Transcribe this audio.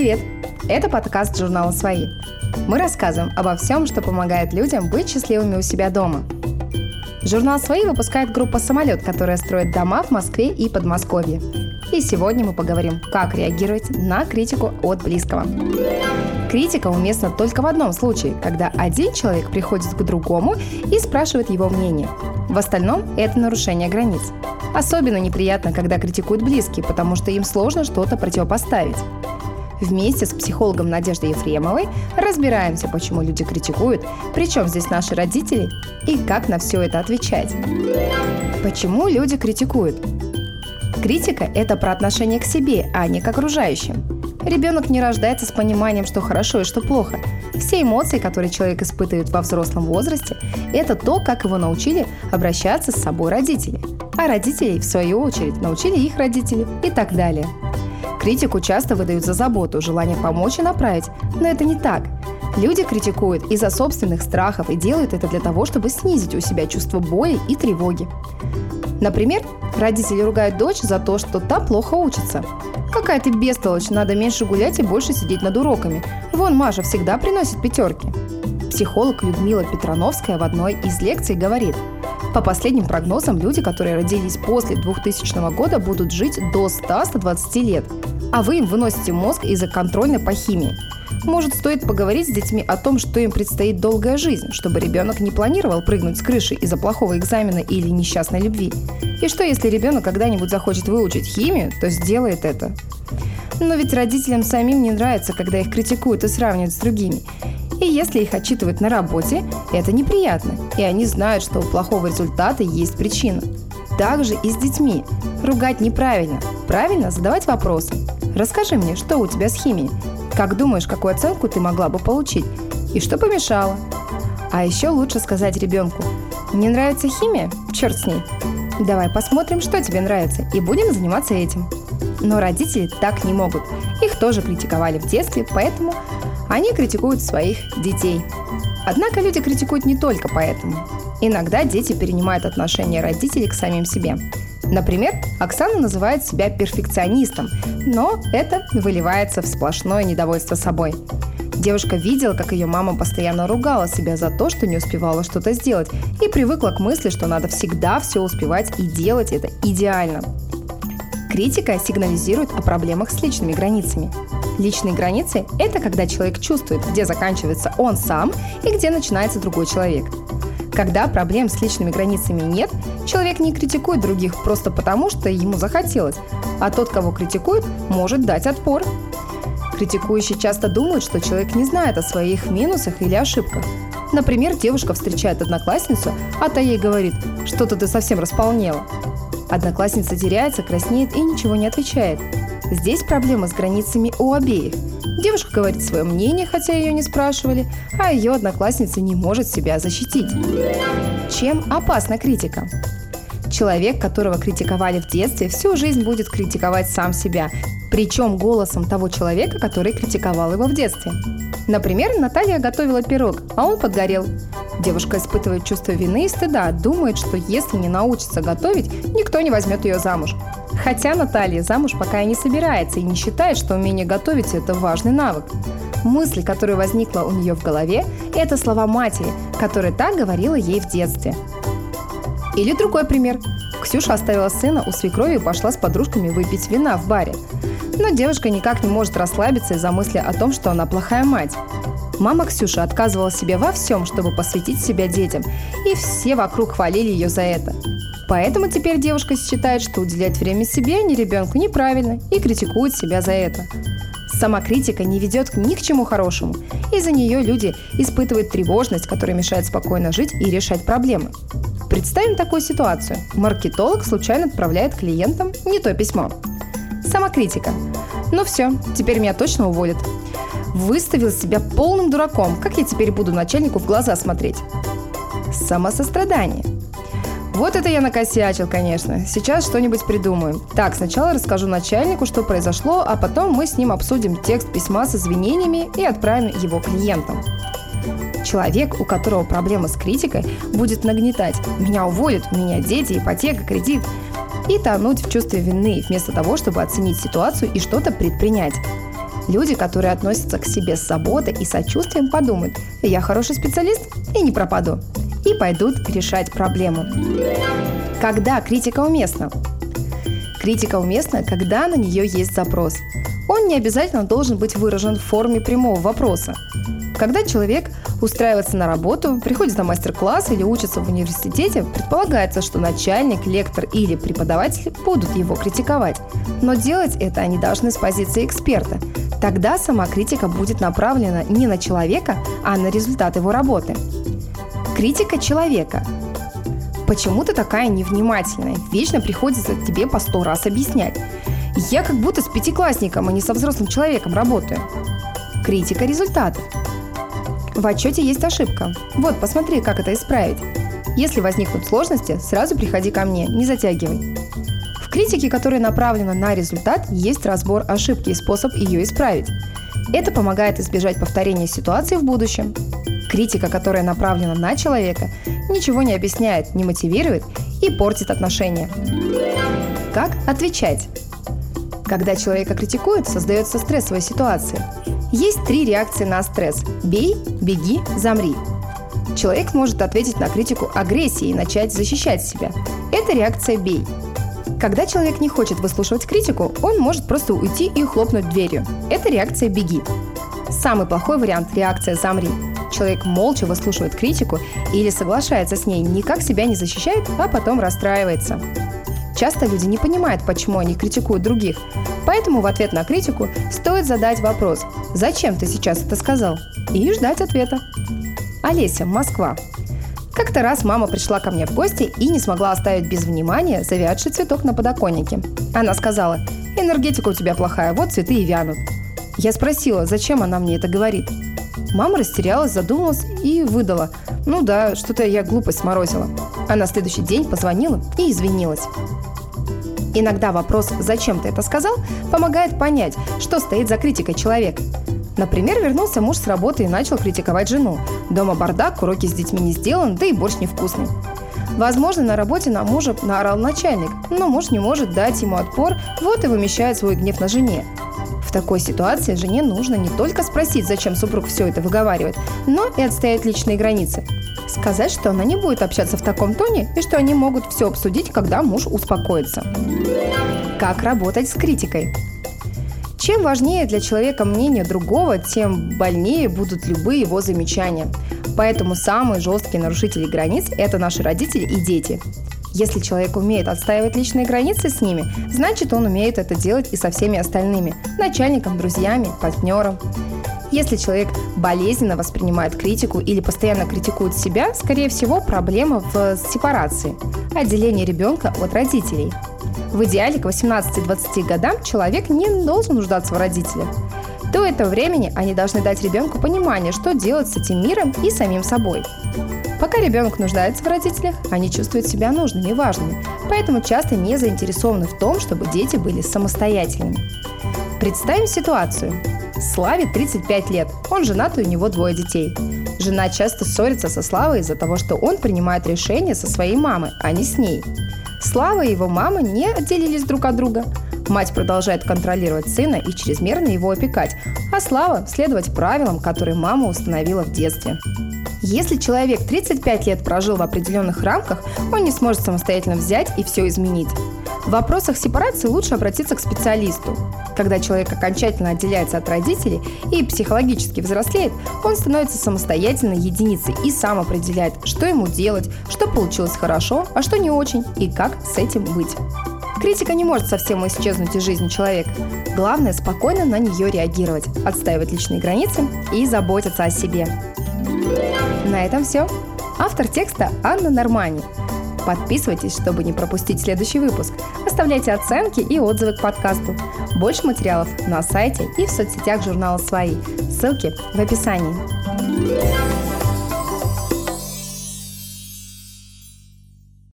Привет! Это подкаст журнала «Свои». Мы рассказываем обо всем, что помогает людям быть счастливыми у себя дома. Журнал «Свои» выпускает группа «Самолет», которая строит дома в Москве и Подмосковье. И сегодня мы поговорим, как реагировать на критику от близкого. Критика уместна только в одном случае, когда один человек приходит к другому и спрашивает его мнение. В остальном это нарушение границ. Особенно неприятно, когда критикуют близкие, потому что им сложно что-то противопоставить. Вместе с психологом Надеждой Ефремовой разбираемся, почему люди критикуют, причем здесь наши родители и как на все это отвечать. Почему люди критикуют? Критика – это про отношение к себе, а не к окружающим. Ребенок не рождается с пониманием, что хорошо и что плохо. Все эмоции, которые человек испытывает во взрослом возрасте, это то, как его научили обращаться с собой родители. А родителей, в свою очередь, научили их родители и так далее – Критику часто выдают за заботу, желание помочь и направить, но это не так. Люди критикуют из-за собственных страхов и делают это для того, чтобы снизить у себя чувство боли и тревоги. Например, родители ругают дочь за то, что та плохо учится. «Какая ты бестолочь, надо меньше гулять и больше сидеть над уроками. Вон Маша всегда приносит пятерки». Психолог Людмила Петрановская в одной из лекций говорит – по последним прогнозам, люди, которые родились после 2000 года, будут жить до 100-120 лет. А вы им выносите мозг из-за контрольной по химии. Может, стоит поговорить с детьми о том, что им предстоит долгая жизнь, чтобы ребенок не планировал прыгнуть с крыши из-за плохого экзамена или несчастной любви. И что, если ребенок когда-нибудь захочет выучить химию, то сделает это. Но ведь родителям самим не нравится, когда их критикуют и сравнивают с другими. И если их отчитывают на работе, это неприятно, и они знают, что у плохого результата есть причина. Также и с детьми. Ругать неправильно. Правильно задавать вопросы. Расскажи мне, что у тебя с химией? Как думаешь, какую оценку ты могла бы получить? И что помешало? А еще лучше сказать ребенку, не нравится химия? Черт с ней. Давай посмотрим, что тебе нравится, и будем заниматься этим. Но родители так не могут. Их тоже критиковали в детстве, поэтому они критикуют своих детей. Однако люди критикуют не только поэтому. Иногда дети перенимают отношение родителей к самим себе. Например, Оксана называет себя перфекционистом, но это выливается в сплошное недовольство собой. Девушка видела, как ее мама постоянно ругала себя за то, что не успевала что-то сделать, и привыкла к мысли, что надо всегда все успевать и делать это идеально. Критика сигнализирует о проблемах с личными границами. Личные границы – это когда человек чувствует, где заканчивается он сам и где начинается другой человек. Когда проблем с личными границами нет, человек не критикует других просто потому, что ему захотелось, а тот, кого критикует, может дать отпор. Критикующие часто думают, что человек не знает о своих минусах или ошибках. Например, девушка встречает одноклассницу, а та ей говорит, что-то ты совсем располнела. Одноклассница теряется, краснеет и ничего не отвечает. Здесь проблема с границами у обеих. Девушка говорит свое мнение, хотя ее не спрашивали, а ее одноклассница не может себя защитить. Чем опасна критика? Человек, которого критиковали в детстве, всю жизнь будет критиковать сам себя, причем голосом того человека, который критиковал его в детстве. Например, Наталья готовила пирог, а он подгорел. Девушка испытывает чувство вины и стыда, думает, что если не научится готовить, никто не возьмет ее замуж. Хотя Наталья замуж пока и не собирается и не считает, что умение готовить – это важный навык. Мысль, которая возникла у нее в голове, это слова матери, которая так говорила ей в детстве. Или другой пример. Ксюша оставила сына у свекрови и пошла с подружками выпить вина в баре. Но девушка никак не может расслабиться из-за мысли о том, что она плохая мать. Мама Ксюша отказывала себе во всем, чтобы посвятить себя детям, и все вокруг хвалили ее за это. Поэтому теперь девушка считает, что уделять время себе, не ребенку неправильно и критикует себя за это. Сама критика не ведет ни к чему хорошему. Из-за нее люди испытывают тревожность, которая мешает спокойно жить и решать проблемы. Представим такую ситуацию. Маркетолог случайно отправляет клиентам не то письмо. Самокритика. Ну все, теперь меня точно уволят. Выставил себя полным дураком. Как я теперь буду начальнику в глаза смотреть? Самосострадание. Вот это я накосячил, конечно. Сейчас что-нибудь придумаем. Так, сначала расскажу начальнику, что произошло, а потом мы с ним обсудим текст письма с извинениями и отправим его клиентам. Человек, у которого проблема с критикой, будет нагнетать «меня уволят, у меня дети, ипотека, кредит» и тонуть в чувстве вины, вместо того, чтобы оценить ситуацию и что-то предпринять. Люди, которые относятся к себе с заботой и сочувствием, подумают, я хороший специалист и не пропаду. И пойдут решать проблему. Когда критика уместна? Критика уместна, когда на нее есть запрос. Он не обязательно должен быть выражен в форме прямого вопроса. Когда человек устраивается на работу, приходит на мастер-класс или учится в университете, предполагается, что начальник, лектор или преподаватель будут его критиковать. Но делать это они должны с позиции эксперта. Тогда сама критика будет направлена не на человека, а на результат его работы. Критика человека. Почему ты такая невнимательная? Вечно приходится тебе по сто раз объяснять. Я как будто с пятиклассником, а не со взрослым человеком работаю. Критика результатов. В отчете есть ошибка. Вот, посмотри, как это исправить. Если возникнут сложности, сразу приходи ко мне, не затягивай. В критике, которая направлена на результат, есть разбор ошибки и способ ее исправить. Это помогает избежать повторения ситуации в будущем. Критика, которая направлена на человека, ничего не объясняет, не мотивирует и портит отношения. Как отвечать? Когда человека критикуют, создается стрессовая ситуация. Есть три реакции на стресс – бей, беги, замри. Человек может ответить на критику агрессией и начать защищать себя. Это реакция «бей». Когда человек не хочет выслушивать критику, он может просто уйти и хлопнуть дверью. Это реакция «беги». Самый плохой вариант – реакция «замри». Человек молча выслушивает критику или соглашается с ней, никак себя не защищает, а потом расстраивается. Часто люди не понимают, почему они критикуют других. Поэтому в ответ на критику стоит задать вопрос «Зачем ты сейчас это сказал?» и ждать ответа. Олеся, Москва. Как-то раз мама пришла ко мне в гости и не смогла оставить без внимания завядший цветок на подоконнике. Она сказала, энергетика у тебя плохая, вот цветы и вянут. Я спросила, зачем она мне это говорит. Мама растерялась, задумалась и выдала. Ну да, что-то я глупость сморозила. А на следующий день позвонила и извинилась. Иногда вопрос «зачем ты это сказал?» помогает понять, что стоит за критикой человека. Например, вернулся муж с работы и начал критиковать жену. Дома бардак, уроки с детьми не сделаны, да и борщ невкусный. Возможно, на работе на мужа наорал начальник, но муж не может дать ему отпор, вот и вымещает свой гнев на жене. В такой ситуации жене нужно не только спросить, зачем супруг все это выговаривает, но и отстоять личные границы. Сказать, что она не будет общаться в таком тоне и что они могут все обсудить, когда муж успокоится. Как работать с критикой? Чем важнее для человека мнение другого, тем больнее будут любые его замечания. Поэтому самые жесткие нарушители границ – это наши родители и дети. Если человек умеет отстаивать личные границы с ними, значит он умеет это делать и со всеми остальными – начальником, друзьями, партнером. Если человек болезненно воспринимает критику или постоянно критикует себя, скорее всего, проблема в сепарации, отделении ребенка от родителей. В идеале к 18-20 годам человек не должен нуждаться в родителях. До этого времени они должны дать ребенку понимание, что делать с этим миром и самим собой. Пока ребенок нуждается в родителях, они чувствуют себя нужными и важными, поэтому часто не заинтересованы в том, чтобы дети были самостоятельными. Представим ситуацию. Славе 35 лет, он женат и у него двое детей. Жена часто ссорится со Славой из-за того, что он принимает решения со своей мамой, а не с ней. Слава и его мама не отделились друг от друга. Мать продолжает контролировать сына и чрезмерно его опекать, а Слава – следовать правилам, которые мама установила в детстве. Если человек 35 лет прожил в определенных рамках, он не сможет самостоятельно взять и все изменить. В вопросах сепарации лучше обратиться к специалисту. Когда человек окончательно отделяется от родителей и психологически взрослеет, он становится самостоятельной единицей и сам определяет, что ему делать, что получилось хорошо, а что не очень и как с этим быть. Критика не может совсем исчезнуть из жизни человека. Главное – спокойно на нее реагировать, отстаивать личные границы и заботиться о себе. На этом все. Автор текста Анна Нормани. Подписывайтесь, чтобы не пропустить следующий выпуск. Оставляйте оценки и отзывы к подкасту. Больше материалов на сайте и в соцсетях журнала «Свои». Ссылки в описании.